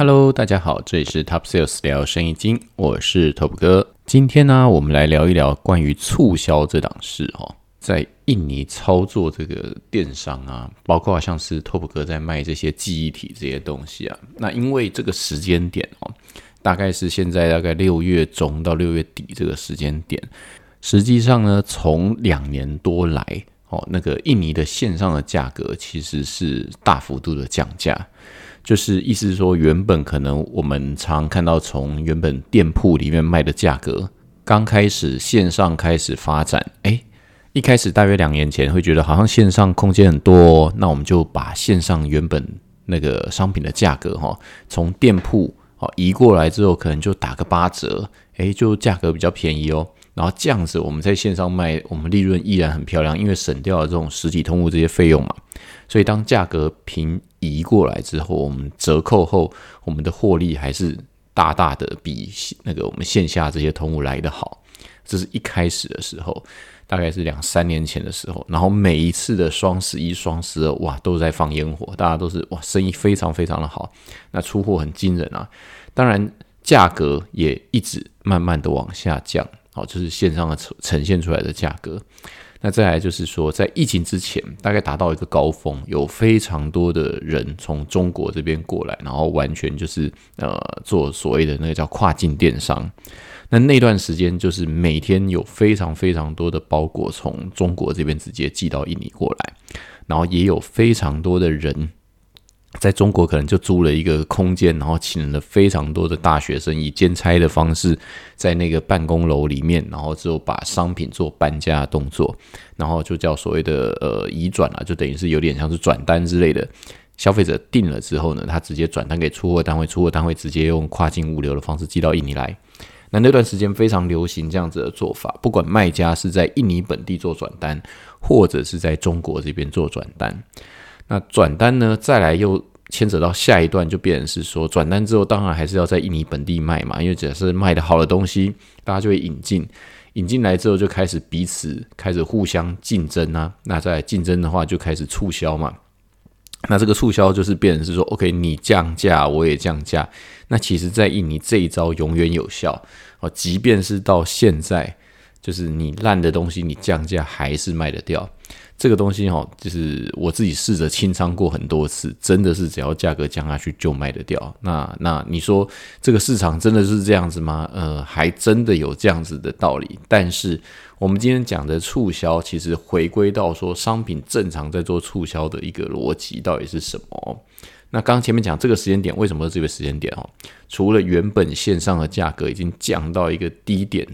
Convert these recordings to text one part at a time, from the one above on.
Hello，大家好，这里是 Top Sales 聊生意经，我是 Top 哥。今天呢，我们来聊一聊关于促销这档事哦。在印尼操作这个电商啊，包括像是 Top 哥在卖这些记忆体这些东西啊，那因为这个时间点哦，大概是现在大概六月中到六月底这个时间点，实际上呢，从两年多来哦，那个印尼的线上的价格其实是大幅度的降价。就是意思是说，原本可能我们常看到从原本店铺里面卖的价格，刚开始线上开始发展，哎，一开始大约两年前会觉得好像线上空间很多，那我们就把线上原本那个商品的价格哈，从店铺哦移过来之后，可能就打个八折，哎，就价格比较便宜哦。然后这样子我们在线上卖，我们利润依然很漂亮，因为省掉了这种实体通路这些费用嘛。所以当价格平移过来之后，我们折扣后，我们的获利还是大大的比那个我们线下这些通路来的好。这是一开始的时候，大概是两三年前的时候。然后每一次的双十一、双十二，哇，都在放烟火，大家都是哇，生意非常非常的好，那出货很惊人啊。当然，价格也一直慢慢的往下降，好，就是线上的呈呈现出来的价格。那再来就是说，在疫情之前，大概达到一个高峰，有非常多的人从中国这边过来，然后完全就是呃做所谓的那个叫跨境电商。那那段时间，就是每天有非常非常多的包裹从中国这边直接寄到印尼过来，然后也有非常多的人。在中国可能就租了一个空间，然后请了非常多的大学生以兼差的方式，在那个办公楼里面，然后之后把商品做搬家动作，然后就叫所谓的呃移转啊，就等于是有点像是转单之类的。消费者订了之后呢，他直接转单给出货单位，出货单位直接用跨境物流的方式寄到印尼来。那那段时间非常流行这样子的做法，不管卖家是在印尼本地做转单，或者是在中国这边做转单。那转单呢？再来又牵扯到下一段，就变成是说，转单之后，当然还是要在印尼本地卖嘛。因为假设卖的好的东西，大家就会引进，引进来之后就开始彼此开始互相竞争啊。那在竞争的话，就开始促销嘛。那这个促销就是变成是说，OK，你降价，我也降价。那其实，在印尼这一招永远有效哦，即便是到现在，就是你烂的东西，你降价还是卖得掉。这个东西哈，就是我自己试着清仓过很多次，真的是只要价格降下去就卖得掉。那那你说这个市场真的是这样子吗？呃，还真的有这样子的道理。但是我们今天讲的促销，其实回归到说商品正常在做促销的一个逻辑到底是什么？那刚刚前面讲这个时间点，为什么是这个时间点？哦，除了原本线上的价格已经降到一个低点，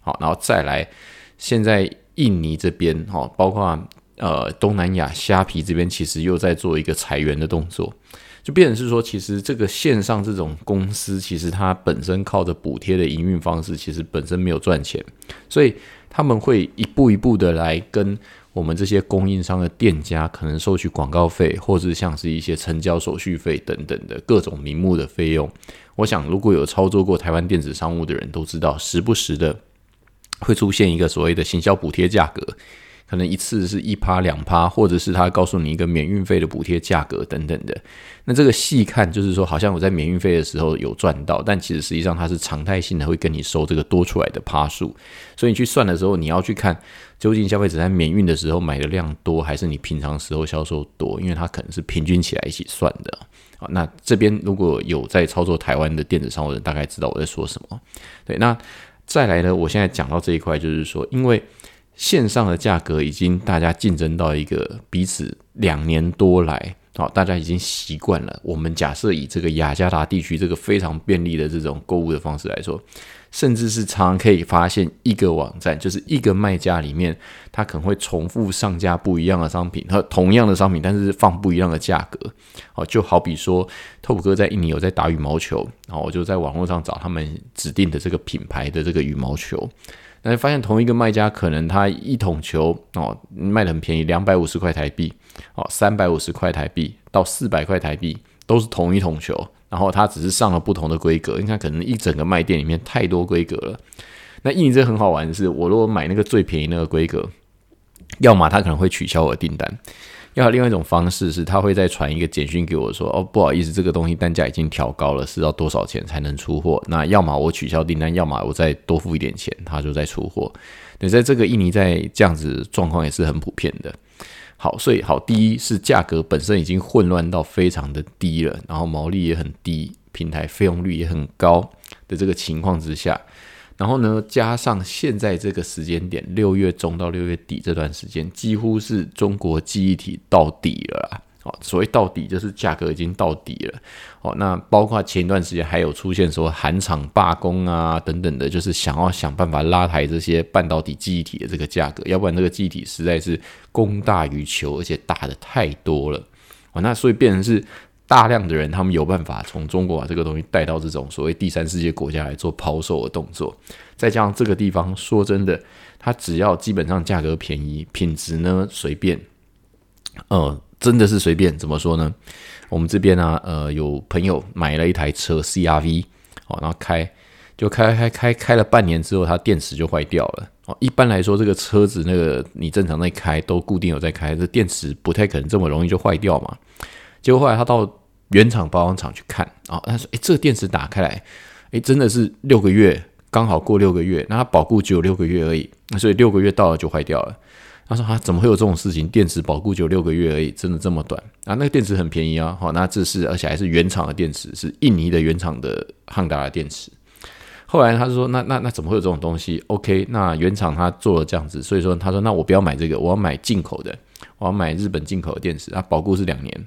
好，然后再来现在印尼这边哈，包括。呃，东南亚虾皮这边其实又在做一个裁员的动作，就变成是说，其实这个线上这种公司，其实它本身靠着补贴的营运方式，其实本身没有赚钱，所以他们会一步一步的来跟我们这些供应商的店家可能收取广告费，或是像是一些成交手续费等等的各种名目的费用。我想，如果有操作过台湾电子商务的人都知道，时不时的会出现一个所谓的行销补贴价格。可能一次是一趴两趴，或者是他告诉你一个免运费的补贴价格等等的。那这个细看就是说，好像我在免运费的时候有赚到，但其实实际上它是常态性的会跟你收这个多出来的趴数。所以你去算的时候，你要去看究竟消费者在免运的时候买的量多，还是你平常时候销售多，因为它可能是平均起来一起算的。好，那这边如果有在操作台湾的电子商务人，大概知道我在说什么。对，那再来呢，我现在讲到这一块，就是说，因为。线上的价格已经大家竞争到一个彼此两年多来，好，大家已经习惯了。我们假设以这个雅加达地区这个非常便利的这种购物的方式来说，甚至是常常可以发现一个网站，就是一个卖家里面，他可能会重复上架不一样的商品和同样的商品，但是放不一样的价格。好，就好比说，透普哥在印尼有在打羽毛球，然后我就在网络上找他们指定的这个品牌的这个羽毛球。那发现同一个卖家，可能他一桶球哦卖的很便宜，两百五十块台币，哦三百五十块台币到四百块台币，都是同一桶球，然后他只是上了不同的规格。你看，可能一整个卖店里面太多规格了。那印证很好玩的是，我如果买那个最便宜那个规格，要么他可能会取消我的订单，要另外一种方式是，他会再传一个简讯给我说：“哦，不好意思，这个东西单价已经调高了，是要多少钱才能出货？那要么我取消订单，要么我再多付一点钱，他就在出货。对，在这个印尼在这样子状况也是很普遍的。好，所以好，第一是价格本身已经混乱到非常的低了，然后毛利也很低，平台费用率也很高的这个情况之下。然后呢，加上现在这个时间点，六月中到六月底这段时间，几乎是中国记忆体到底了啦。哦，所谓到底，就是价格已经到底了。哦，那包括前一段时间还有出现说韩厂罢工啊等等的，就是想要想办法拉抬这些半导体记忆体的这个价格，要不然这个记忆体实在是供大于求，而且大的太多了。哦，那所以变成是。大量的人，他们有办法从中国把这个东西带到这种所谓第三世界国家来做抛售的动作，再加上这个地方，说真的，它只要基本上价格便宜，品质呢随便，呃，真的是随便。怎么说呢？我们这边呢，呃，有朋友买了一台车 CRV，哦，然后开就开开开开了半年之后，它电池就坏掉了。哦，一般来说，这个车子那个你正常在开都固定有在开，这电池不太可能这么容易就坏掉嘛。结果后来他到原厂保养厂去看啊，他说：“诶，这个电池打开来，诶，真的是六个月，刚好过六个月，那它保固只有六个月而已，那所以六个月到了就坏掉了。”他说：“啊，怎么会有这种事情？电池保固只有六个月而已，真的这么短啊？那个电池很便宜啊，好，那这是而且还是原厂的电池，是印尼的原厂的汉达的电池。后来他说：那那那怎么会有这种东西？OK，那原厂他做了这样子，所以说他说：那我不要买这个，我要买进口的，我要买日本进口的电池啊，保固是两年。”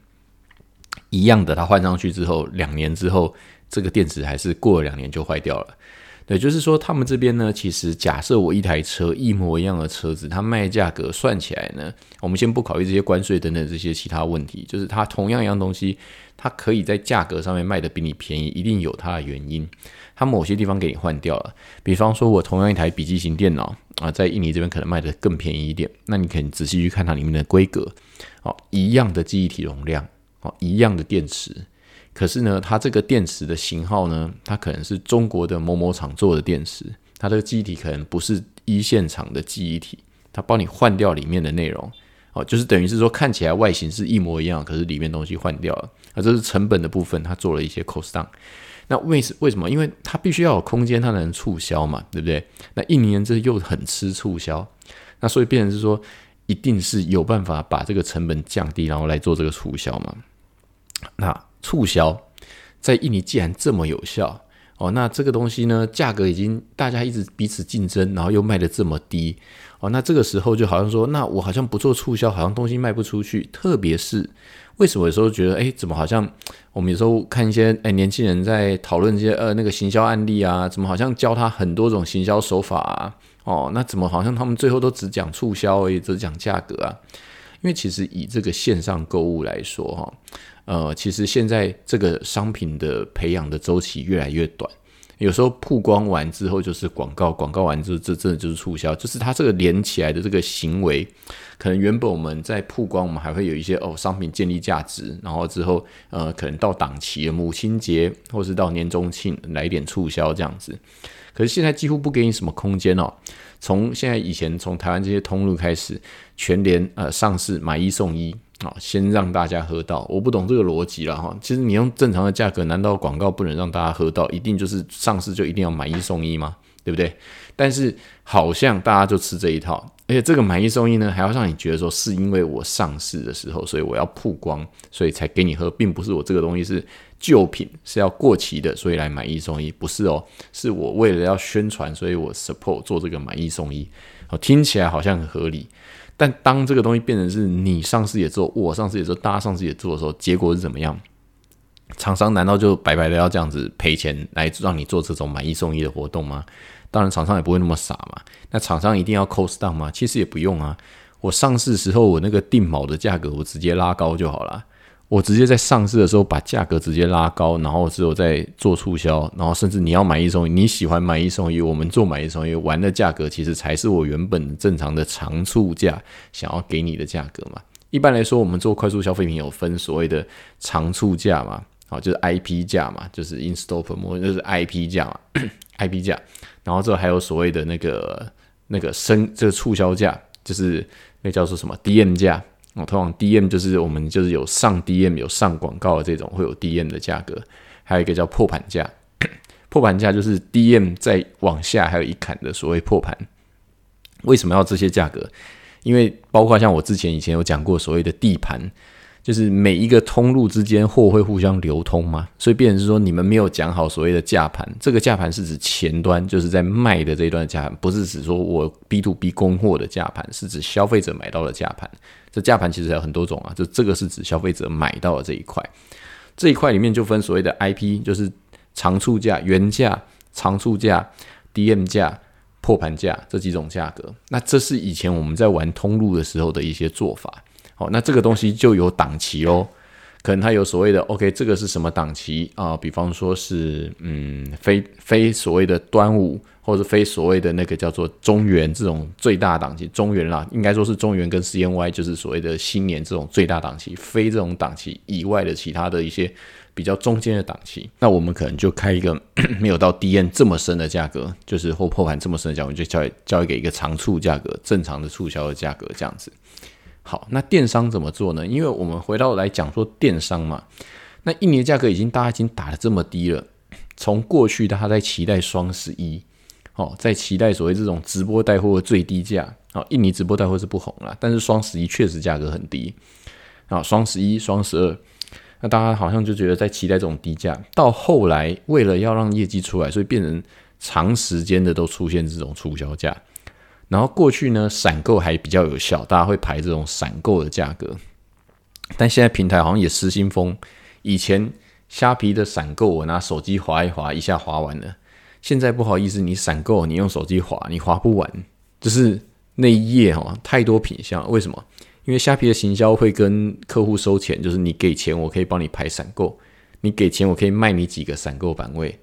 一样的，它换上去之后，两年之后，这个电池还是过了两年就坏掉了。对，就是说他们这边呢，其实假设我一台车一模一样的车子，它卖价格算起来呢，我们先不考虑这些关税等等这些其他问题，就是它同样一样东西，它可以在价格上面卖的比你便宜，一定有它的原因。它某些地方给你换掉了，比方说我同样一台笔记型电脑啊，在印尼这边可能卖的更便宜一点，那你可以仔细去看它里面的规格，哦，一样的记忆体容量。一样的电池，可是呢，它这个电池的型号呢，它可能是中国的某某厂做的电池，它这个记忆体可能不是一线厂的记忆体，它帮你换掉里面的内容，哦，就是等于是说看起来外形是一模一样，可是里面东西换掉了，啊，这是成本的部分，它做了一些 cost down。那为什为什么？因为它必须要有空间，它能促销嘛，对不对？那印尼人这又很吃促销，那所以变成是说，一定是有办法把这个成本降低，然后来做这个促销嘛。那促销在印尼既然这么有效哦，那这个东西呢，价格已经大家一直彼此竞争，然后又卖的这么低哦，那这个时候就好像说，那我好像不做促销，好像东西卖不出去。特别是为什么有时候觉得，哎，怎么好像我们有时候看一些哎年轻人在讨论这些呃那个行销案例啊，怎么好像教他很多种行销手法啊？哦，那怎么好像他们最后都只讲促销而已，只讲价格啊？因为其实以这个线上购物来说，哈。呃，其实现在这个商品的培养的周期越来越短，有时候曝光完之后就是广告，广告完之后这真的就是促销，就是它这个连起来的这个行为，可能原本我们在曝光，我们还会有一些哦商品建立价值，然后之后呃可能到档期，母亲节或是到年终庆来一点促销这样子，可是现在几乎不给你什么空间哦。从现在以前从台湾这些通路开始，全联呃上市买一送一。啊，先让大家喝到，我不懂这个逻辑了哈。其实你用正常的价格，难道广告不能让大家喝到？一定就是上市就一定要买一送一吗？对不对？但是好像大家就吃这一套，而且这个买一送一呢，还要让你觉得说是因为我上市的时候，所以我要曝光，所以才给你喝，并不是我这个东西是旧品，是要过期的，所以来买一送一，不是哦，是我为了要宣传，所以我 support 做这个买一送一，哦，听起来好像很合理。但当这个东西变成是你上市也做，我上市也做，大家上市也做的时候，结果是怎么样？厂商难道就白白的要这样子赔钱来让你做这种买一送一的活动吗？当然，厂商也不会那么傻嘛。那厂商一定要 cost down 吗？其实也不用啊。我上市时候我那个定锚的价格，我直接拉高就好了。我直接在上市的时候把价格直接拉高，然后之后再做促销，然后甚至你要买一送一，你喜欢买一送一，我们做买一送一，玩的价格其实才是我原本正常的长促价想要给你的价格嘛。一般来说，我们做快速消费品有分所谓的长促价嘛，好，就是 IP 价嘛，就是 instopper，就是 IP 价嘛，IP 价，然后之后还有所谓的那个那个升这个促销价，就是那叫做什么 DM 价。哦，通常 DM 就是我们就是有上 DM 有上广告的这种会有 DM 的价格，还有一个叫破盘价，破盘价就是 DM 再往下还有一砍的所谓破盘。为什么要这些价格？因为包括像我之前以前有讲过所谓的地盘，就是每一个通路之间货会互相流通嘛，所以变成是说你们没有讲好所谓的价盘。这个价盘是指前端就是在卖的这一段价盘，不是指说我 B to B 供货的价盘，是指消费者买到的价盘。这价盘其实有很多种啊，就这个是指消费者买到的这一块。这一块里面就分所谓的 IP，就是长促价、原价、长促价、DM 价。破盘价这几种价格，那这是以前我们在玩通路的时候的一些做法。好，那这个东西就有档期哦，可能它有所谓的 OK，这个是什么档期啊？比方说是嗯，非非所谓的端午，或者非所谓的那个叫做中原这种最大档期，中原啦，应该说是中原跟 CNY 就是所谓的新年这种最大档期，非这种档期以外的其他的一些。比较中间的档期，那我们可能就开一个 没有到 D N 这么深的价格，就是或破盘这么深的价格，就交交易给一个长促价格，正常的促销的价格这样子。好，那电商怎么做呢？因为我们回到来讲说电商嘛，那印尼的价格已经大家已经打的这么低了，从过去大家在期待双十一，哦，在期待所谓这种直播带货的最低价，哦，印尼直播带货是不红了，但是双十一确实价格很低，啊，双十一、双十二。那大家好像就觉得在期待这种低价，到后来为了要让业绩出来，所以变成长时间的都出现这种促销价。然后过去呢，闪购还比较有效，大家会排这种闪购的价格。但现在平台好像也失心疯，以前虾皮的闪购，我拿手机划一划，一下划完了。现在不好意思，你闪购，你用手机划，你划不完，就是那一页哈，太多品相，为什么？因为虾皮的行销会跟客户收钱，就是你给钱，我可以帮你排闪购；你给钱，我可以卖你几个闪购版位。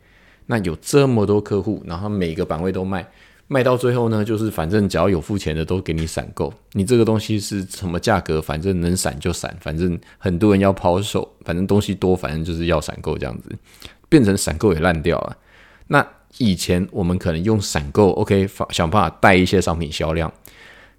那有这么多客户，然后每个版位都卖，卖到最后呢，就是反正只要有付钱的都给你闪购。你这个东西是什么价格？反正能闪就闪，反正很多人要抛售，反正东西多，反正就是要闪购这样子，变成闪购也烂掉了。那以前我们可能用闪购，OK，想办法带一些商品销量，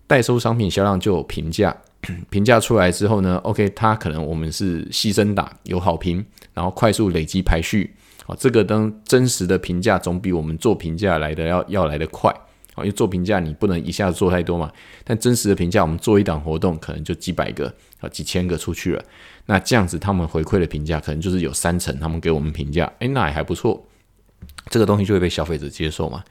代收商品销量就有评价。评价出来之后呢，OK，它可能我们是牺牲打有好评，然后快速累积排序，啊，这个当真实的评价总比我们做评价来的要要来的快，啊，因为做评价你不能一下子做太多嘛，但真实的评价我们做一档活动可能就几百个啊几千个出去了，那这样子他们回馈的评价可能就是有三成他们给我们评价，诶，那也还不错，这个东西就会被消费者接受嘛，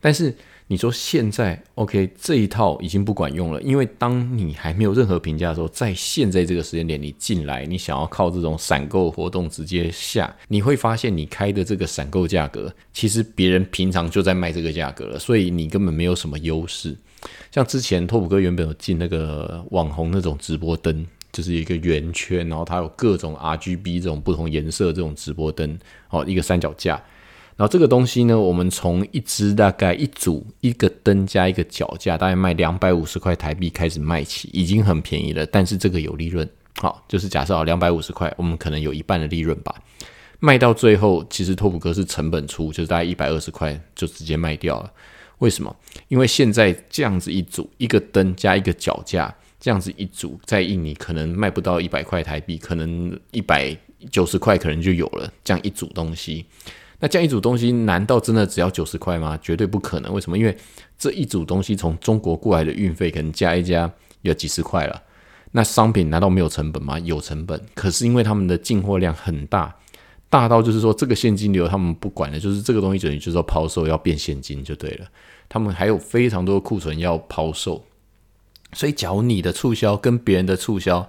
但是。你说现在 OK 这一套已经不管用了，因为当你还没有任何评价的时候，在现在这个时间点你进来，你想要靠这种闪购活动直接下，你会发现你开的这个闪购价格，其实别人平常就在卖这个价格了，所以你根本没有什么优势。像之前拓普哥原本有进那个网红那种直播灯，就是一个圆圈，然后它有各种 RGB 这种不同颜色这种直播灯，哦，一个三脚架。然后这个东西呢，我们从一支大概一组一个灯加一个脚架，大概卖两百五十块台币开始卖起，已经很便宜了。但是这个有利润，好，就是假设啊两百五十块，我们可能有一半的利润吧。卖到最后，其实托普哥是成本出，就是大概一百二十块就直接卖掉了。为什么？因为现在这样子一组一个灯加一个脚架，这样子一组在印尼可能卖不到一百块台币，可能一百九十块可能就有了这样一组东西。那这样一组东西，难道真的只要九十块吗？绝对不可能。为什么？因为这一组东西从中国过来的运费，可能加一加要几十块了。那商品难道没有成本吗？有成本。可是因为他们的进货量很大，大到就是说这个现金流他们不管的，就是这个东西等于就是说抛售要变现金就对了。他们还有非常多的库存要抛售，所以假如你的促销跟别人的促销。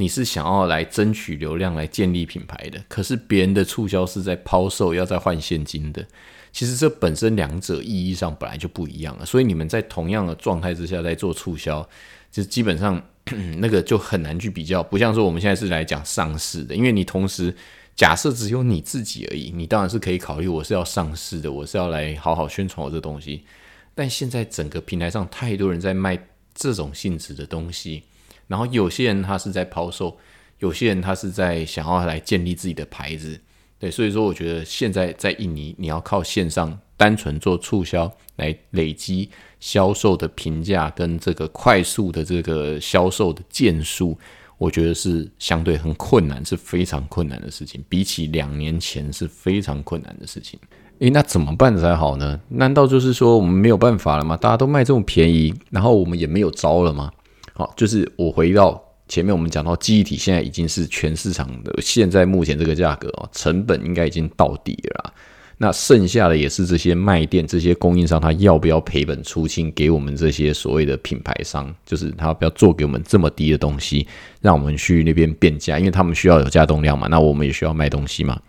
你是想要来争取流量来建立品牌的，可是别人的促销是在抛售，要再换现金的。其实这本身两者意义上本来就不一样了，所以你们在同样的状态之下在做促销，就基本上 那个就很难去比较。不像说我们现在是来讲上市的，因为你同时假设只有你自己而已，你当然是可以考虑我是要上市的，我是要来好好宣传我这东西。但现在整个平台上太多人在卖这种性质的东西。然后有些人他是在抛售，有些人他是在想要来建立自己的牌子，对，所以说我觉得现在在印尼，你要靠线上单纯做促销来累积销售的评价跟这个快速的这个销售的件数，我觉得是相对很困难，是非常困难的事情。比起两年前是非常困难的事情。诶，那怎么办才好呢？难道就是说我们没有办法了吗？大家都卖这么便宜，然后我们也没有招了吗？好，就是我回到前面我们讲到记忆体现在已经是全市场的现在目前这个价格哦，成本应该已经到底了。那剩下的也是这些卖店、这些供应商，他要不要赔本出清给我们这些所谓的品牌商？就是他要不要做给我们这么低的东西，让我们去那边变价？因为他们需要有价动量嘛，那我们也需要卖东西嘛。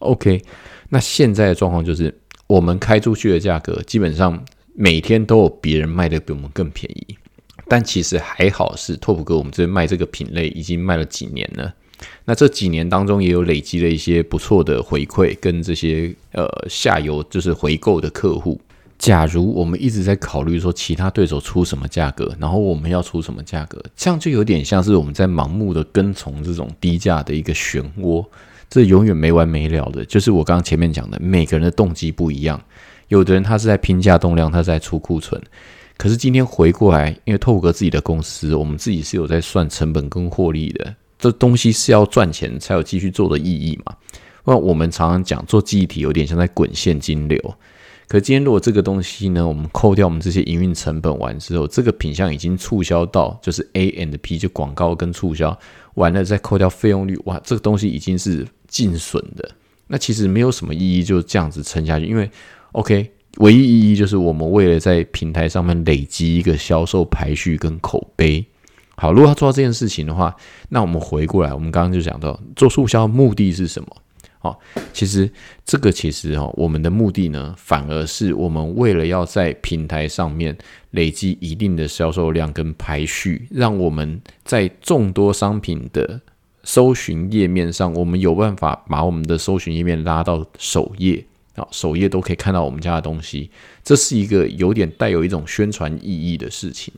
OK。那现在的状况就是，我们开出去的价格基本上每天都有别人卖的比我们更便宜，但其实还好是拓普哥，我们这边卖这个品类已经卖了几年了。那这几年当中也有累积了一些不错的回馈，跟这些呃下游就是回购的客户。假如我们一直在考虑说其他对手出什么价格，然后我们要出什么价格，这样就有点像是我们在盲目的跟从这种低价的一个漩涡。这永远没完没了的，就是我刚刚前面讲的，每个人的动机不一样。有的人他是在拼价动量，他在出库存。可是今天回过来，因为透过自己的公司，我们自己是有在算成本跟获利的。这东西是要赚钱才有继续做的意义嘛？那我们常常讲做记忆体，有点像在滚现金流。可今天如果这个东西呢，我们扣掉我们这些营运成本完之后，这个品相已经促销到就是 A and P，就广告跟促销完了，再扣掉费用率，哇，这个东西已经是。净损的那其实没有什么意义，就这样子撑下去。因为 OK，唯一意义就是我们为了在平台上面累积一个销售排序跟口碑。好，如果要做到这件事情的话，那我们回过来，我们刚刚就讲到做促销目的是什么？好，其实这个其实哈，我们的目的呢，反而是我们为了要在平台上面累积一定的销售量跟排序，让我们在众多商品的。搜寻页面上，我们有办法把我们的搜寻页面拉到首页啊，首页都可以看到我们家的东西。这是一个有点带有一种宣传意义的事情。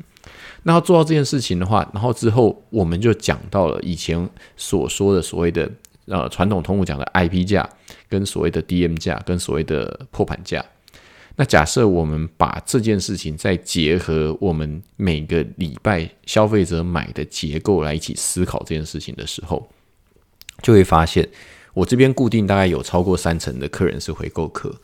那要做到这件事情的话，然后之后我们就讲到了以前所说的所谓的呃传统通路讲的 IP 价，跟所谓的 DM 价，跟所谓的破盘价。那假设我们把这件事情再结合我们每个礼拜消费者买的结构来一起思考这件事情的时候，就会发现，我这边固定大概有超过三成的客人是回购客。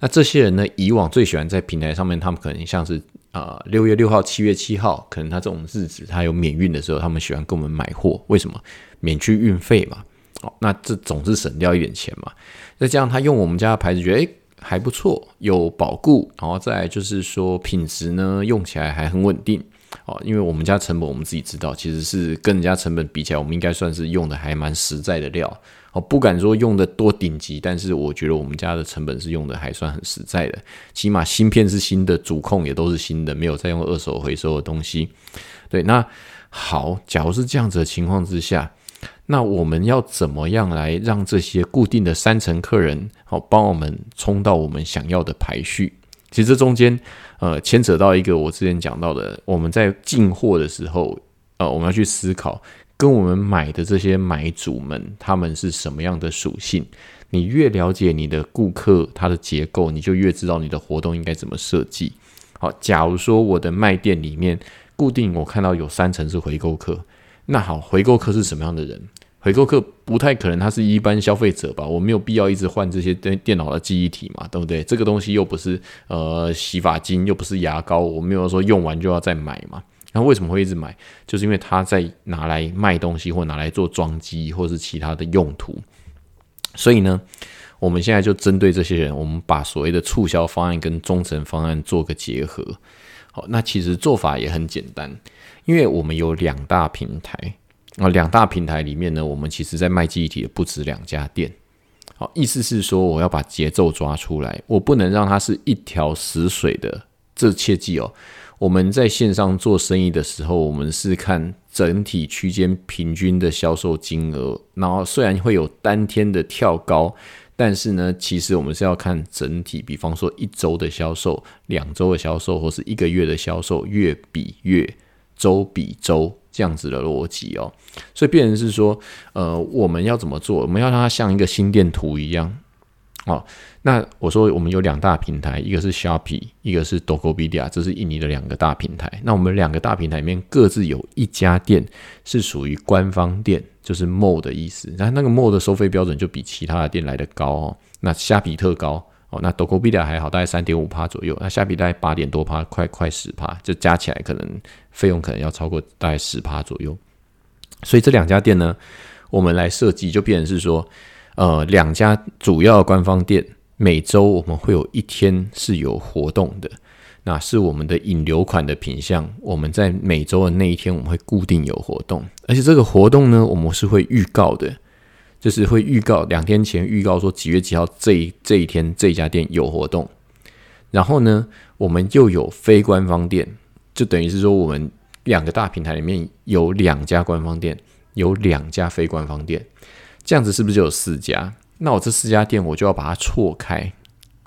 那这些人呢，以往最喜欢在平台上面，他们可能像是啊六月六号、七月七号，可能他这种日子他有免运的时候，他们喜欢跟我们买货。为什么？免去运费嘛。哦，那这总是省掉一点钱嘛。再加上他用我们家的牌子，觉得诶。还不错，有保固，然后再就是说品质呢，用起来还很稳定哦。因为我们家成本我们自己知道，其实是跟人家成本比起来，我们应该算是用的还蛮实在的料哦。不敢说用的多顶级，但是我觉得我们家的成本是用的还算很实在的。起码芯片是新的，主控也都是新的，没有再用二手回收的东西。对，那好，假如是这样子的情况之下。那我们要怎么样来让这些固定的三层客人好帮我们冲到我们想要的排序？其实这中间呃牵扯到一个我之前讲到的，我们在进货的时候，呃，我们要去思考跟我们买的这些买主们他们是什么样的属性。你越了解你的顾客他的结构，你就越知道你的活动应该怎么设计。好，假如说我的卖店里面固定我看到有三层是回购客。那好，回购客是什么样的人？回购客不太可能，他是一般消费者吧？我没有必要一直换这些电电脑的记忆体嘛，对不对？这个东西又不是呃洗发精，又不是牙膏，我没有说用完就要再买嘛。那为什么会一直买？就是因为他在拿来卖东西，或拿来做装机，或是其他的用途。所以呢，我们现在就针对这些人，我们把所谓的促销方案跟忠诚方案做个结合。好，那其实做法也很简单。因为我们有两大平台啊，两大平台里面呢，我们其实在卖记忆体的不止两家店。好，意思是说我要把节奏抓出来，我不能让它是一条死水的。这切记哦，我们在线上做生意的时候，我们是看整体区间平均的销售金额，然后虽然会有单天的跳高，但是呢，其实我们是要看整体，比方说一周的销售、两周的销售，或是一个月的销售，月比月。周比周，这样子的逻辑哦。所以变成是说，呃，我们要怎么做？我们要让它像一个心电图一样。哦，那我说我们有两大平台，一个是 Shopee，一个是 Dogopedia，这是印尼的两个大平台。那我们两个大平台里面各自有一家店是属于官方店，就是 MO 的意思。然后那个 MO 的收费标准就比其他的店来的高哦。那虾比特高哦，那 Dogopedia 还好，大概三点五趴左右。那虾比大概八点多趴，快快十趴，就加起来可能费用可能要超过大概十趴左右。所以这两家店呢，我们来设计就变成是说。呃，两家主要官方店每周我们会有一天是有活动的，那是我们的引流款的品相。我们在每周的那一天，我们会固定有活动，而且这个活动呢，我们是会预告的，就是会预告两天前预告说几月几号这这一天这家店有活动。然后呢，我们又有非官方店，就等于是说我们两个大平台里面有两家官方店，有两家非官方店。这样子是不是就有四家？那我这四家店我就要把它错开。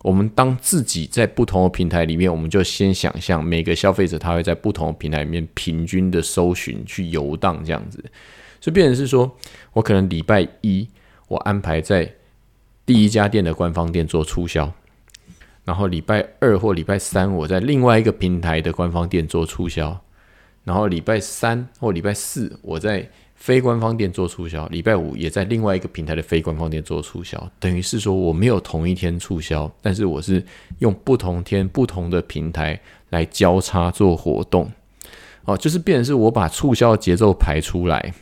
我们当自己在不同的平台里面，我们就先想象每个消费者他会在不同的平台里面平均的搜寻去游荡这样子。所以变成是说，我可能礼拜一我安排在第一家店的官方店做促销，然后礼拜二或礼拜三我在另外一个平台的官方店做促销，然后礼拜三或礼拜四我在。非官方店做促销，礼拜五也在另外一个平台的非官方店做促销，等于是说我没有同一天促销，但是我是用不同天不同的平台来交叉做活动，哦，就是变成是我把促销节奏排出来。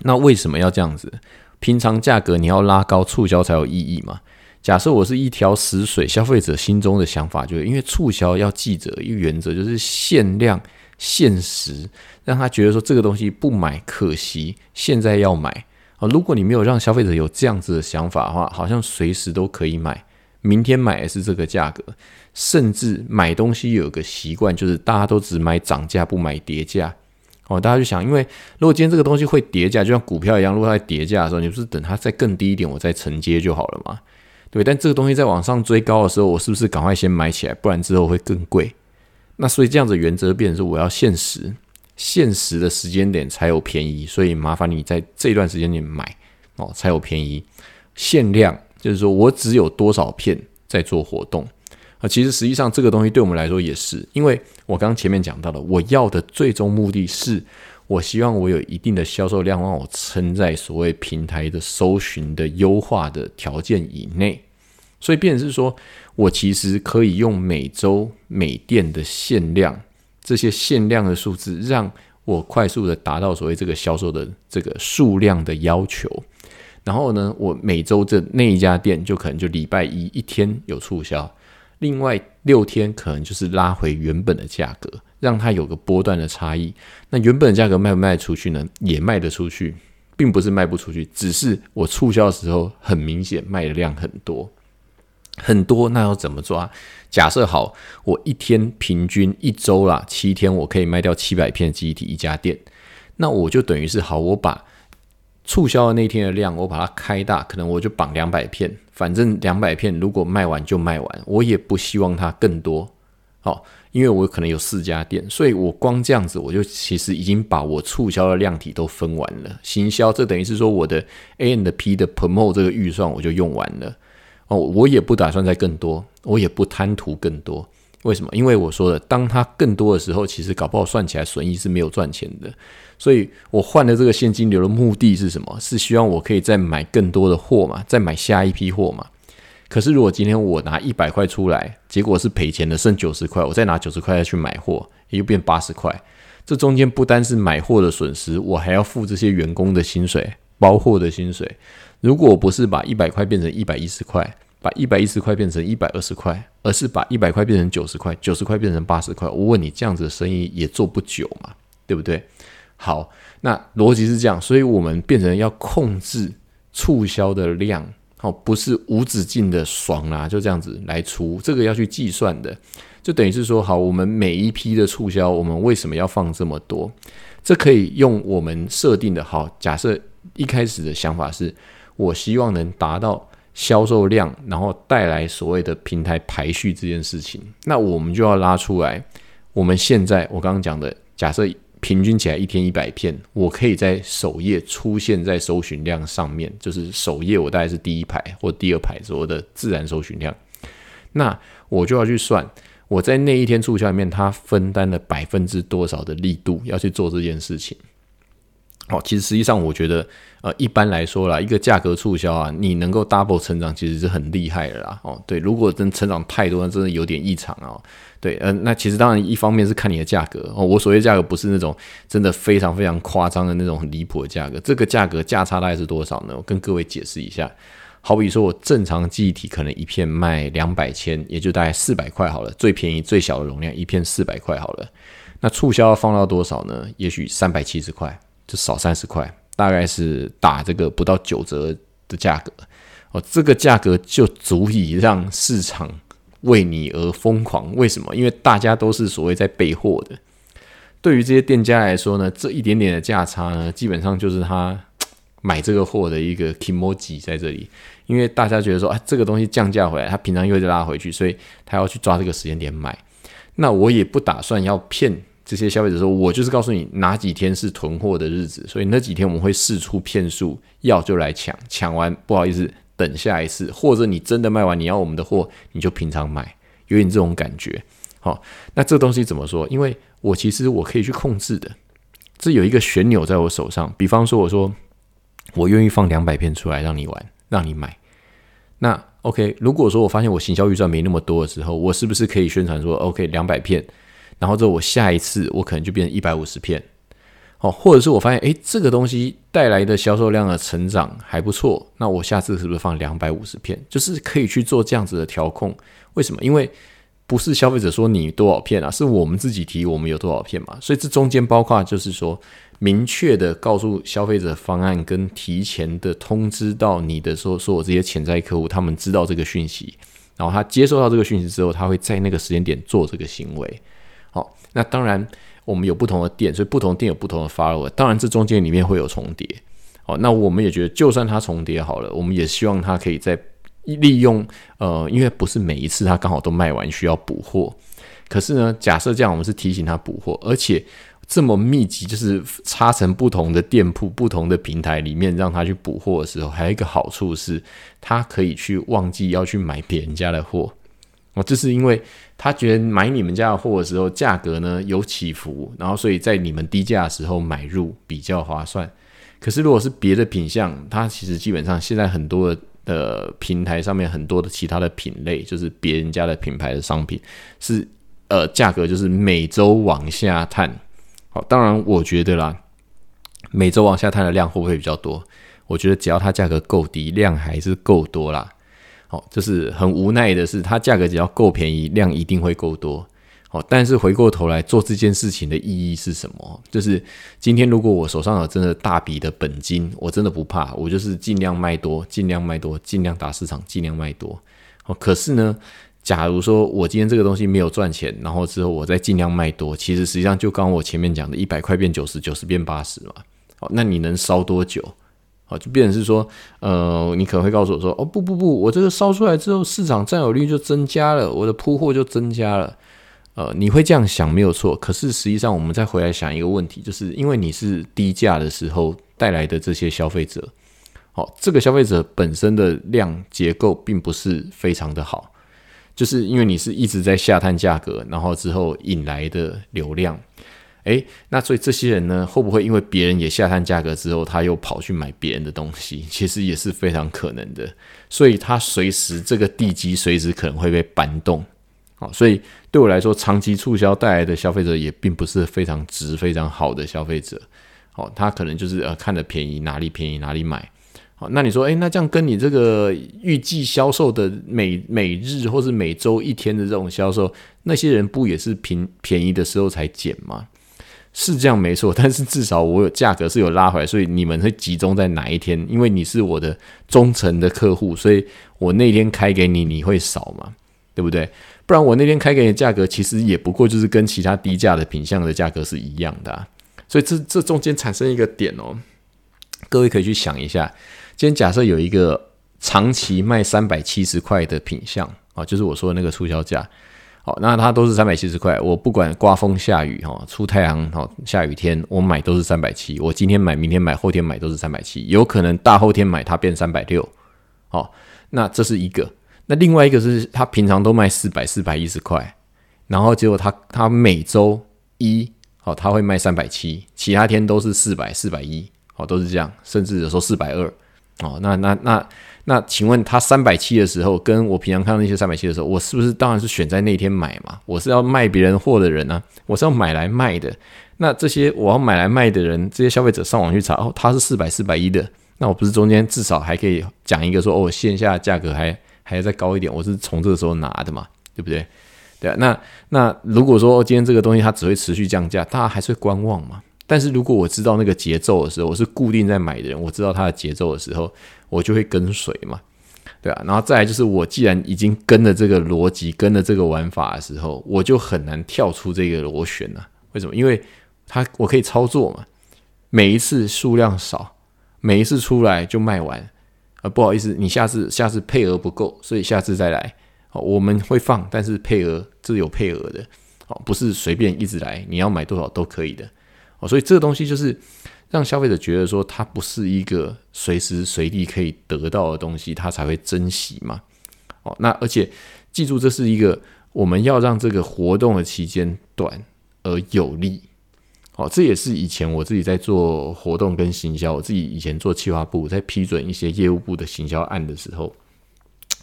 那为什么要这样子？平常价格你要拉高，促销才有意义嘛？假设我是一条死水，消费者心中的想法就是，因为促销要记着一个原则，就是限量。限时让他觉得说这个东西不买可惜，现在要买啊！如果你没有让消费者有这样子的想法的话，好像随时都可以买，明天买也是这个价格，甚至买东西有个习惯，就是大家都只买涨价不买跌价哦。大家就想，因为如果今天这个东西会跌价，就像股票一样，如果它在跌价的时候，你不是等它再更低一点，我再承接就好了嘛？对，但这个东西在往上追高的时候，我是不是赶快先买起来，不然之后会更贵？那所以这样子原则变成是我要限时，限时的时间点才有便宜，所以麻烦你在这段时间点买哦才有便宜。限量就是说我只有多少片在做活动啊，其实实际上这个东西对我们来说也是，因为我刚前面讲到了，我要的最终目的是我希望我有一定的销售量，让我撑在所谓平台的搜寻的优化的条件以内。所以，变成是说，我其实可以用每周每店的限量这些限量的数字，让我快速的达到所谓这个销售的这个数量的要求。然后呢，我每周这那一家店就可能就礼拜一一天有促销，另外六天可能就是拉回原本的价格，让它有个波段的差异。那原本的价格卖不卖出去呢？也卖得出去，并不是卖不出去，只是我促销的时候很明显卖的量很多。很多，那要怎么抓？假设好，我一天平均一周啦，七天我可以卖掉七百片记忆体一家店，那我就等于是好，我把促销的那天的量，我把它开大，可能我就绑两百片，反正两百片如果卖完就卖完，我也不希望它更多，好，因为我可能有四家店，所以我光这样子，我就其实已经把我促销的量体都分完了，行销这等于是说我的 A N 的 P 的 Promo 这个预算我就用完了。哦，我也不打算再更多，我也不贪图更多。为什么？因为我说的，当它更多的时候，其实搞不好算起来损益是没有赚钱的。所以我换的这个现金流的目的是什么？是希望我可以再买更多的货嘛，再买下一批货嘛。可是如果今天我拿一百块出来，结果是赔钱的，剩九十块，我再拿九十块再去买货，又变八十块。这中间不单是买货的损失，我还要付这些员工的薪水、包货的薪水。如果不是把一百块变成一百一十块，把一百一十块变成一百二十块，而是把一百块变成九十块，九十块变成八十块，我问你，这样子的生意也做不久嘛？对不对？好，那逻辑是这样，所以我们变成要控制促销的量，好，不是无止境的爽啦，就这样子来出，这个要去计算的，就等于是说，好，我们每一批的促销，我们为什么要放这么多？这可以用我们设定的，好，假设一开始的想法是。我希望能达到销售量，然后带来所谓的平台排序这件事情，那我们就要拉出来。我们现在我刚刚讲的，假设平均起来一天一百片，我可以在首页出现在搜寻量上面，就是首页我大概是第一排或第二排左右的自然搜寻量，那我就要去算我在那一天促销里面，它分担了百分之多少的力度要去做这件事情。哦，其实实际上我觉得，呃，一般来说啦，一个价格促销啊，你能够 double 成长，其实是很厉害的啦。哦，对，如果真成长太多，那真的有点异常哦。对，嗯，那其实当然一方面是看你的价格哦。我所谓价格不是那种真的非常非常夸张的那种很离谱的价格。这个价格价差大概是多少呢？我跟各位解释一下。好比说我正常记忆体可能一片卖两百千，也就大概四百块好了。最便宜最小的容量一片四百块好了。那促销放到多少呢？也许三百七十块。就少三十块，大概是打这个不到九折的价格哦，这个价格就足以让市场为你而疯狂。为什么？因为大家都是所谓在备货的。对于这些店家来说呢，这一点点的价差呢，基本上就是他买这个货的一个 emoji 在这里。因为大家觉得说，哎，这个东西降价回来，他平常又会拉回去，所以他要去抓这个时间点买。那我也不打算要骗。这些消费者说：“我就是告诉你哪几天是囤货的日子，所以那几天我们会试出骗术，要就来抢，抢完不好意思等下一次，或者你真的卖完你要我们的货，你就平常买，有点这种感觉。好，那这东西怎么说？因为我其实我可以去控制的，这有一个旋钮在我手上。比方说，我说我愿意放两百片出来让你玩，让你买。那 OK，如果说我发现我行销预算没那么多的时候，我是不是可以宣传说 OK 两百片？”然后之后我下一次我可能就变成一百五十片，哦，或者是我发现诶这个东西带来的销售量的成长还不错，那我下次是不是放两百五十片？就是可以去做这样子的调控。为什么？因为不是消费者说你多少片啊，是我们自己提我们有多少片嘛。所以这中间包括就是说明确的告诉消费者方案，跟提前的通知到你的说说我这些潜在客户，他们知道这个讯息，然后他接收到这个讯息之后，他会在那个时间点做这个行为。那当然我们有不同的店，所以不同店有不同的 follower。当然这中间里面会有重叠。好，那我们也觉得，就算它重叠好了，我们也希望它可以在利用呃，因为不是每一次它刚好都卖完需要补货。可是呢，假设这样，我们是提醒他补货，而且这么密集，就是插成不同的店铺、不同的平台里面让他去补货的时候，还有一个好处是，他可以去忘记要去买别人家的货。哦，这是因为他觉得买你们家的货的时候，价格呢有起伏，然后所以在你们低价的时候买入比较划算。可是如果是别的品相，它其实基本上现在很多的平台上面很多的其他的品类，就是别人家的品牌的商品，是呃价格就是每周往下探。好，当然我觉得啦，每周往下探的量会不会比较多？我觉得只要它价格够低，量还是够多啦。好，就是很无奈的是，它价格只要够便宜，量一定会够多。好，但是回过头来做这件事情的意义是什么？就是今天如果我手上有真的大笔的本金，我真的不怕，我就是尽量卖多，尽量卖多，尽量打市场，尽量卖多。好，可是呢，假如说我今天这个东西没有赚钱，然后之后我再尽量卖多，其实实际上就刚我前面讲的，一百块变九十，九十变八十嘛。好，那你能烧多久？啊，就变成是说，呃，你可能会告诉我说，哦，不不不，我这个烧出来之后，市场占有率就增加了，我的铺货就增加了。呃，你会这样想没有错，可是实际上我们再回来想一个问题，就是因为你是低价的时候带来的这些消费者，好，这个消费者本身的量结构并不是非常的好，就是因为你是一直在下探价格，然后之后引来的流量。诶，那所以这些人呢，会不会因为别人也下探价格之后，他又跑去买别人的东西？其实也是非常可能的。所以他随时这个地基随时可能会被搬动。好，所以对我来说，长期促销带来的消费者也并不是非常值、非常好的消费者。好，他可能就是呃看的便宜，哪里便宜哪里买。好，那你说，诶，那这样跟你这个预计销售的每每日或是每周一天的这种销售，那些人不也是平便宜的时候才减吗？是这样没错，但是至少我有价格是有拉回来，所以你们会集中在哪一天？因为你是我的忠诚的客户，所以我那天开给你，你会少嘛？对不对？不然我那天开给你的价格，其实也不过就是跟其他低价的品相的价格是一样的。所以这这中间产生一个点哦，各位可以去想一下。今天假设有一个长期卖三百七十块的品相啊，就是我说的那个促销价。好，那它都是三百七十块。我不管刮风下雨哈，出太阳哈，下雨天我买都是三百七。我今天买，明天买，后天买都是三百七。有可能大后天买它变三百六。好，那这是一个。那另外一个是他平常都卖四百四百一十块，然后结果他他每周一好他会卖三百七，其他天都是四百四百一，好都是这样，甚至有时候四百二。哦，那那那。那请问他三百七的时候，跟我平常看到那些三百七的时候，我是不是当然是选在那天买嘛？我是要卖别人货的人呢，我是要买来卖的。那这些我要买来卖的人，这些消费者上网去查，哦，他是四百四百一的，那我不是中间至少还可以讲一个说，哦，线下价格还还要再高一点，我是从这个时候拿的嘛，对不对？对啊，那那如果说今天这个东西它只会持续降价，大家还是会观望嘛。但是如果我知道那个节奏的时候，我是固定在买的人，我知道它的节奏的时候。我就会跟随嘛，对啊，然后再来就是我既然已经跟了这个逻辑，跟了这个玩法的时候，我就很难跳出这个螺旋了。为什么？因为它我可以操作嘛，每一次数量少，每一次出来就卖完啊，不好意思，你下次下次配额不够，所以下次再来。哦，我们会放，但是配额是有配额的，哦，不是随便一直来，你要买多少都可以的。哦，所以这个东西就是。让消费者觉得说它不是一个随时随地可以得到的东西，他才会珍惜嘛。哦，那而且记住，这是一个我们要让这个活动的期间短而有利。哦，这也是以前我自己在做活动跟行销，我自己以前做企划部，在批准一些业务部的行销案的时候，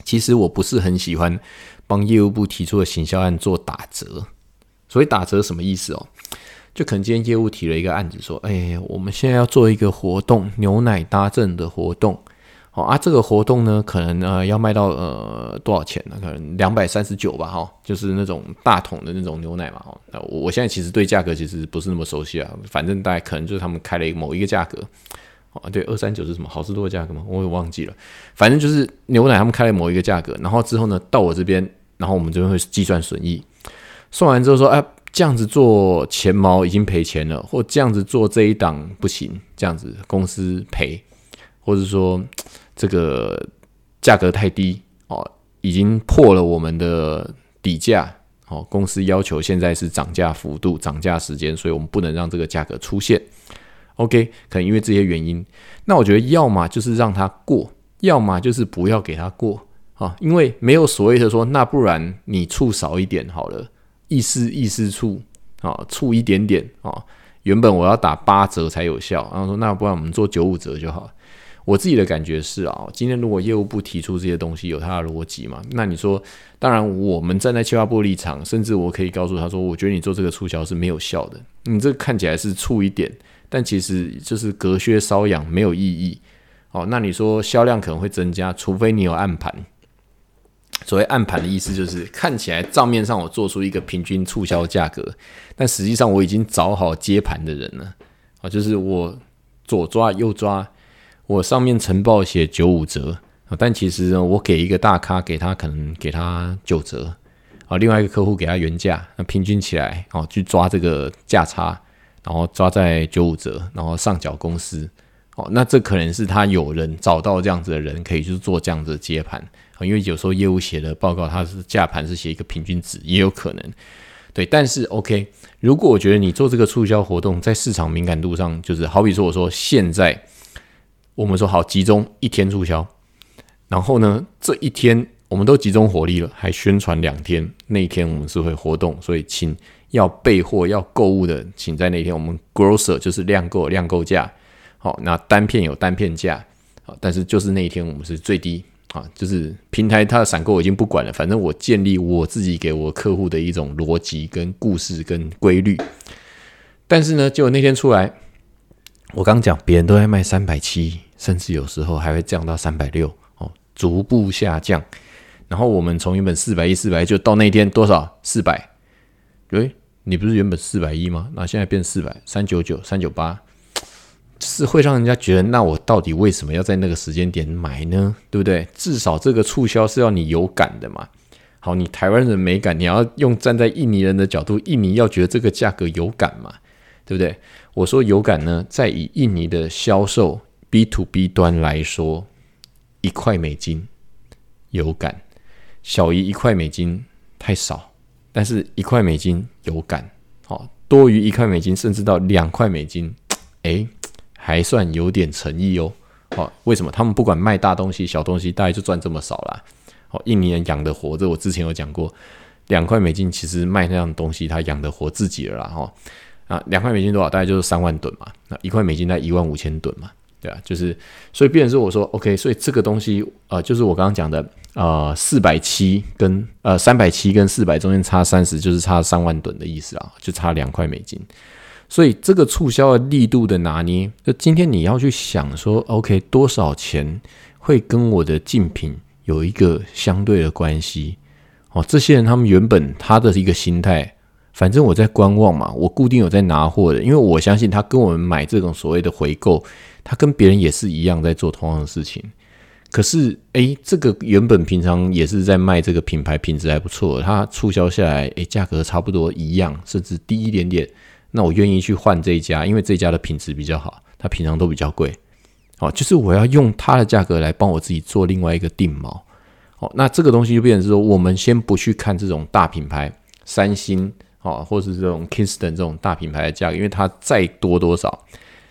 其实我不是很喜欢帮业务部提出的行销案做打折。所以打折什么意思哦？就可能今天业务提了一个案子，说：“哎，我们现在要做一个活动，牛奶搭赠的活动。好啊，这个活动呢，可能呃要卖到呃多少钱呢？可能两百三十九吧，哈，就是那种大桶的那种牛奶嘛。哦，那我现在其实对价格其实不是那么熟悉啊，反正大概可能就是他们开了某一个价格。哦，对，二三九是什么？好事多的价格吗？我也忘记了。反正就是牛奶他们开了某一个价格，然后之后呢，到我这边，然后我们这边会计算损益，算完之后说，哎。”这样子做钱毛已经赔钱了，或这样子做这一档不行，这样子公司赔，或者说这个价格太低哦，已经破了我们的底价哦。公司要求现在是涨价幅度、涨价时间，所以我们不能让这个价格出现。OK，可能因为这些原因，那我觉得要么就是让它过，要么就是不要给它过啊，因为没有所谓的说，那不然你出少一点好了。意思意思处啊，处一点点啊。原本我要打八折才有效，然后说那不然我们做九五折就好。我自己的感觉是啊，今天如果业务部提出这些东西，有它的逻辑嘛？那你说，当然我们站在企划部立场，甚至我可以告诉他说，我觉得你做这个促销是没有效的。你这看起来是促一点，但其实就是隔靴搔痒，没有意义。哦，那你说销量可能会增加，除非你有暗盘。所谓暗盘的意思，就是看起来账面上我做出一个平均促销价格，但实际上我已经找好接盘的人了。啊，就是我左抓右抓，我上面晨报写九五折。啊，但其实呢，我给一个大咖给他可能给他九折。啊，另外一个客户给他原价，那平均起来哦，去抓这个价差，然后抓在九五折，然后上缴公司。哦，那这可能是他有人找到这样子的人，可以去做这样子的接盘。因为有时候业务写的报告，它是价盘是写一个平均值，也有可能，对。但是 OK，如果我觉得你做这个促销活动，在市场敏感度上，就是好比说，我说现在我们说好集中一天促销，然后呢，这一天我们都集中火力了，还宣传两天，那一天我们是会活动，所以请要备货要购物的，请在那天我们 grocer 就是量购量购价，好，那单片有单片价，好，但是就是那一天我们是最低。啊，就是平台它的闪购我已经不管了，反正我建立我自己给我客户的一种逻辑跟故事跟规律。但是呢，就那天出来，我刚讲别人都在卖三百七，甚至有时候还会降到三百六哦，逐步下降。然后我们从原本四百一、四百就到那天多少？四百？诶，你不是原本四百一吗？那现在变四百三九九、三九八。是会让人家觉得，那我到底为什么要在那个时间点买呢？对不对？至少这个促销是要你有感的嘛。好，你台湾人没感，你要用站在印尼人的角度，印尼要觉得这个价格有感嘛，对不对？我说有感呢，在以印尼的销售 B to B 端来说，一块美金有感，小于一块美金太少但是一块美金有感，好多于一块美金，甚至到两块美金，诶，还算有点诚意哦。好，为什么他们不管卖大东西、小东西，大概就赚这么少啦？好，印尼人养得活，这我之前有讲过，两块美金其实卖那样东西，他养得活自己了啦。哈，啊，两块美金多少？大概就是三万吨嘛。那一块美金在一万五千吨嘛。对啊，就是所以，变成是我说 OK，所以这个东西呃，就是我刚刚讲的呃，四百七跟呃三百七跟四百中间差三十，就是差三万吨的意思啊，就差两块美金。所以这个促销的力度的拿捏，就今天你要去想说 OK，多少钱会跟我的竞品有一个相对的关系哦。这些人他们原本他的一个心态。反正我在观望嘛，我固定有在拿货的，因为我相信他跟我们买这种所谓的回购，他跟别人也是一样在做同样的事情。可是，诶，这个原本平常也是在卖这个品牌，品质还不错，它促销下来，诶，价格差不多一样，甚至低一点点。那我愿意去换这一家，因为这家的品质比较好，它平常都比较贵。好，就是我要用它的价格来帮我自己做另外一个定锚。好，那这个东西就变成是说，我们先不去看这种大品牌，三星。哦，或是这种 Kingston 这种大品牌的价格，因为它再多多少，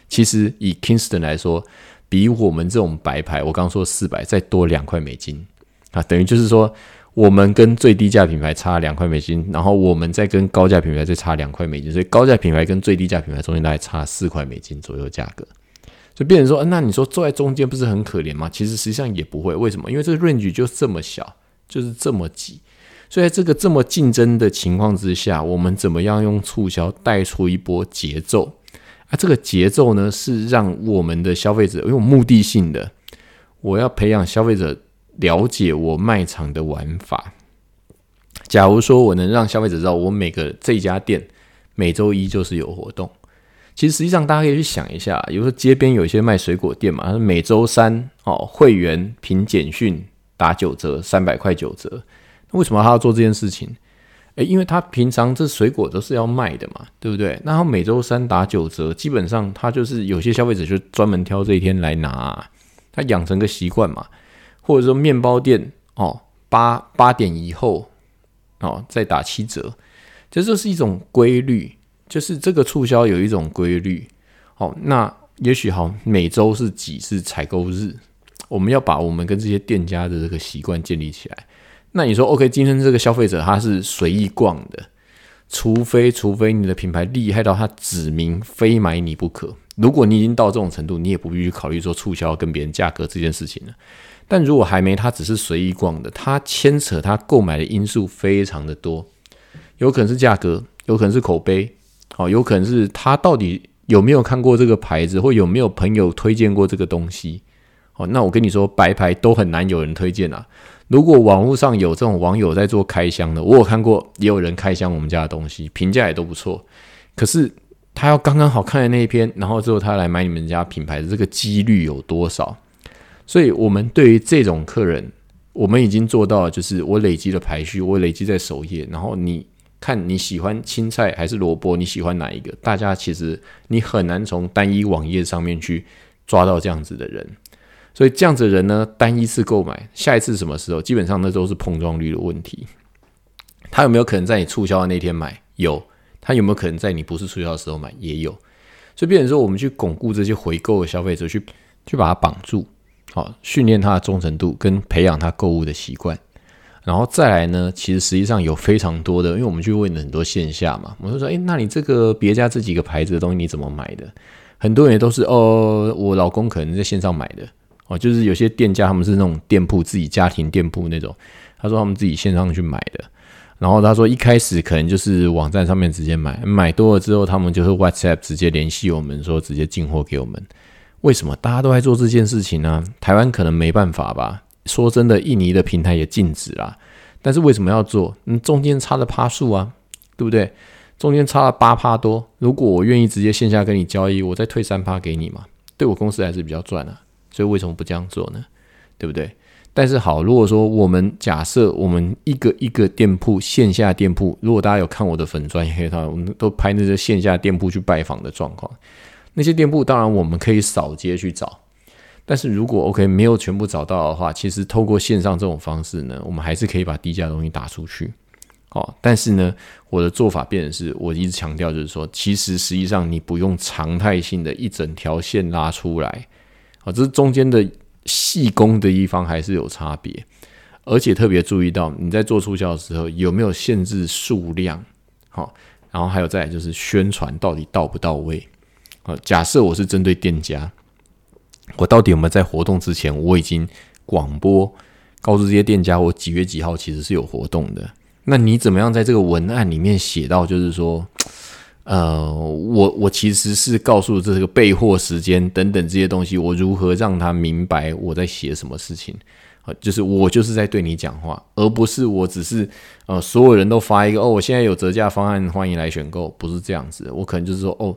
其实以 Kingston 来说，比我们这种白牌，我刚说四百再多两块美金啊，等于就是说，我们跟最低价品牌差两块美金，然后我们再跟高价品牌再差两块美金，所以高价品牌跟最低价品牌中间大概差四块美金左右价格，所以变成说，那你说坐在中间不是很可怜吗？其实实际上也不会，为什么？因为这个 range 就这么小，就是这么挤。所以在这个这么竞争的情况之下，我们怎么样用促销带出一波节奏啊？这个节奏呢，是让我们的消费者用目的性的，我要培养消费者了解我卖场的玩法。假如说我能让消费者知道，我每个这家店每周一就是有活动。其实实际上大家可以去想一下，比如说街边有一些卖水果店嘛，每周三哦，会员凭简讯打九折，三百块九折。那为什么他要做这件事情？诶，因为他平常这水果都是要卖的嘛，对不对？那他每周三打九折，基本上他就是有些消费者就专门挑这一天来拿，他养成个习惯嘛。或者说面包店哦，八八点以后哦再打七折，这就是一种规律，就是这个促销有一种规律。好，那也许好每周是几次采购日，我们要把我们跟这些店家的这个习惯建立起来。那你说，OK，今天这个消费者他是随意逛的，除非除非你的品牌厉害到他指明非买你不可。如果你已经到这种程度，你也不必去考虑说促销跟别人价格这件事情了。但如果还没，他只是随意逛的，他牵扯他购买的因素非常的多，有可能是价格，有可能是口碑，哦，有可能是他到底有没有看过这个牌子，或有没有朋友推荐过这个东西。哦，那我跟你说，白牌都很难有人推荐啊。如果网络上有这种网友在做开箱的，我有看过，也有人开箱我们家的东西，评价也都不错。可是他要刚刚好看的那一篇，然后之后他来买你们家品牌的这个几率有多少？所以，我们对于这种客人，我们已经做到，就是我累积的排序，我累积在首页，然后你看你喜欢青菜还是萝卜，你喜欢哪一个？大家其实你很难从单一网页上面去抓到这样子的人。所以这样子的人呢，单一次购买，下一次什么时候？基本上那都是碰撞率的问题。他有没有可能在你促销的那天买？有。他有没有可能在你不是促销的时候买？也有。所以，变成说，我们去巩固这些回购的消费者，去去把它绑住，好，训练他的忠诚度，跟培养他购物的习惯。然后再来呢，其实实际上有非常多的，因为我们去问了很多线下嘛，我就说，诶，那你这个别家这几个牌子的东西你怎么买的？很多人也都是哦，我老公可能在线上买的。哦，就是有些店家他们是那种店铺自己家庭店铺那种，他说他们自己线上去买的，然后他说一开始可能就是网站上面直接买，买多了之后他们就是 WhatsApp 直接联系我们说直接进货给我们。为什么大家都在做这件事情呢？台湾可能没办法吧？说真的，印尼的平台也禁止啦。但是为什么要做？嗯，中间差了趴数啊，对不对？中间差了八趴多。如果我愿意直接线下跟你交易，我再退三趴给你嘛，对我公司还是比较赚啊。所以为什么不这样做呢？对不对？但是好，如果说我们假设我们一个一个店铺线下店铺，如果大家有看我的粉专黑套，我们都拍那些线下店铺去拜访的状况，那些店铺当然我们可以扫街去找，但是如果 OK 没有全部找到的话，其实透过线上这种方式呢，我们还是可以把低价东西打出去。哦，但是呢，我的做法变成是，我一直强调就是说，其实实际上你不用常态性的一整条线拉出来，啊，这是中间的细工的一方还是有差别，而且特别注意到你在做促销的时候有没有限制数量，好，然后还有再就是宣传到底到不到位，啊，假设我是针对店家，我到底有没有在活动之前我已经广播告诉这些店家，我几月几号其实是有活动的。那你怎么样在这个文案里面写到，就是说，呃，我我其实是告诉这个备货时间等等这些东西，我如何让他明白我在写什么事情？啊，就是我就是在对你讲话，而不是我只是呃所有人都发一个哦，我现在有折价方案，欢迎来选购，不是这样子。我可能就是说哦，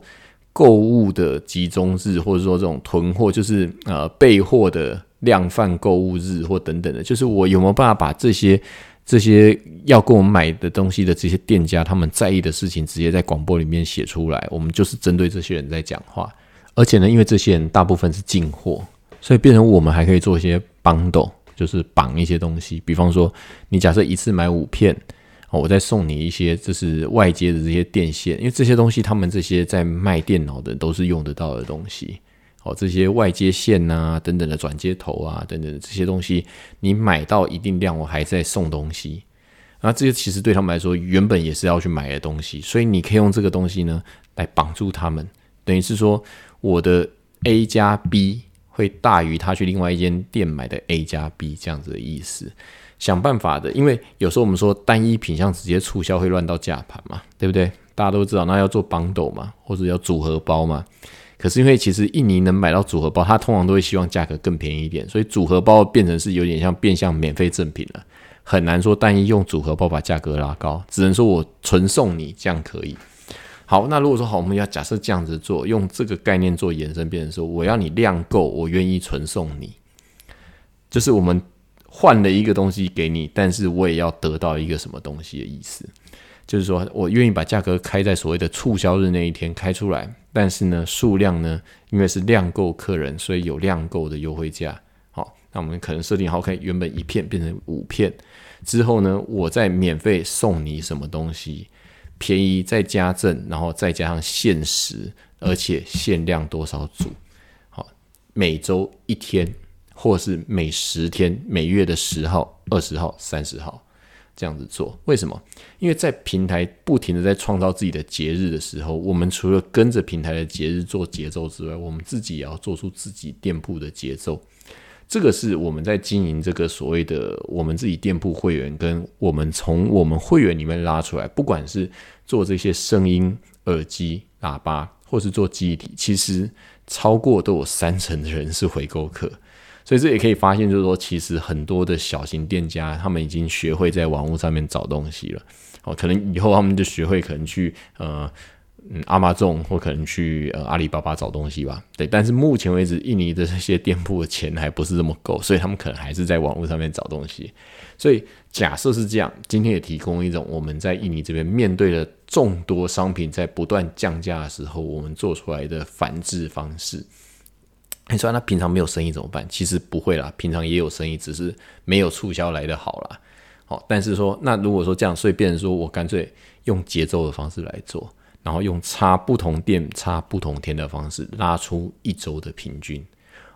购物的集中日，或者说这种囤货，就是呃备货的量贩购物日或等等的，就是我有没有办法把这些。这些要跟我们买的东西的这些店家，他们在意的事情，直接在广播里面写出来。我们就是针对这些人在讲话，而且呢，因为这些人大部分是进货，所以变成我们还可以做一些 bundle，就是绑一些东西。比方说，你假设一次买五片，哦我再送你一些，就是外接的这些电线，因为这些东西他们这些在卖电脑的都是用得到的东西。哦，这些外接线呐，等等的转接头啊，等等这些东西，你买到一定量，我还在送东西。那这些其实对他们来说，原本也是要去买的东西，所以你可以用这个东西呢来绑住他们，等于是说我的 A 加 B 会大于他去另外一间店买的 A 加 B 这样子的意思。想办法的，因为有时候我们说单一品相直接促销会乱到价盘嘛，对不对？大家都知道，那要做绑斗嘛，或者要组合包嘛。可是因为其实印尼能买到组合包，它通常都会希望价格更便宜一点，所以组合包变成是有点像变相免费赠品了，很难说单一用组合包把价格拉高，只能说我纯送你这样可以。好，那如果说好，我们要假设这样子做，用这个概念做延伸，变成说我要你量够，我愿意纯送你，就是我们换了一个东西给你，但是我也要得到一个什么东西的意思。就是说我愿意把价格开在所谓的促销日那一天开出来，但是呢，数量呢，因为是量购客人，所以有量购的优惠价。好，那我们可能设定好，可以原本一片变成五片，之后呢，我再免费送你什么东西，便宜再加赠，然后再加上限时，而且限量多少组？好，每周一天，或是每十天，每月的十号、二十号、三十号。这样子做，为什么？因为在平台不停的在创造自己的节日的时候，我们除了跟着平台的节日做节奏之外，我们自己也要做出自己店铺的节奏。这个是我们在经营这个所谓的我们自己店铺会员，跟我们从我们会员里面拉出来，不管是做这些声音耳机、喇叭，或是做记忆体，其实超过都有三成的人是回购客。所以这也可以发现，就是说，其实很多的小型店家，他们已经学会在网络上面找东西了。哦，可能以后他们就学会可能去呃，嗯，阿玛众或可能去呃阿里巴巴找东西吧。对，但是目前为止，印尼的这些店铺的钱还不是这么够，所以他们可能还是在网络上面找东西。所以假设是这样，今天也提供一种我们在印尼这边面对了众多商品在不断降价的时候，我们做出来的反制方式。你说他平常没有生意怎么办？其实不会啦，平常也有生意，只是没有促销来的好啦。好，但是说那如果说这样，所以变成说我干脆用节奏的方式来做，然后用差不同店、差不同天的方式拉出一周的平均。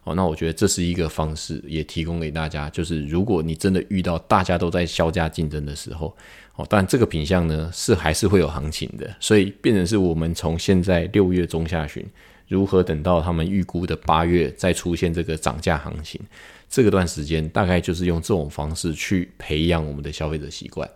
哦，那我觉得这是一个方式，也提供给大家。就是如果你真的遇到大家都在销价竞争的时候，哦，但这个品相呢是还是会有行情的，所以变成是我们从现在六月中下旬。如何等到他们预估的八月再出现这个涨价行情？这个段时间大概就是用这种方式去培养我们的消费者习惯。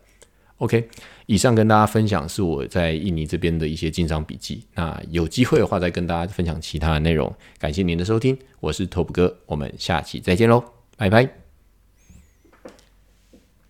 OK，以上跟大家分享是我在印尼这边的一些经商笔记。那有机会的话再跟大家分享其他的内容。感谢您的收听，我是 Top 哥，我们下期再见喽，拜拜。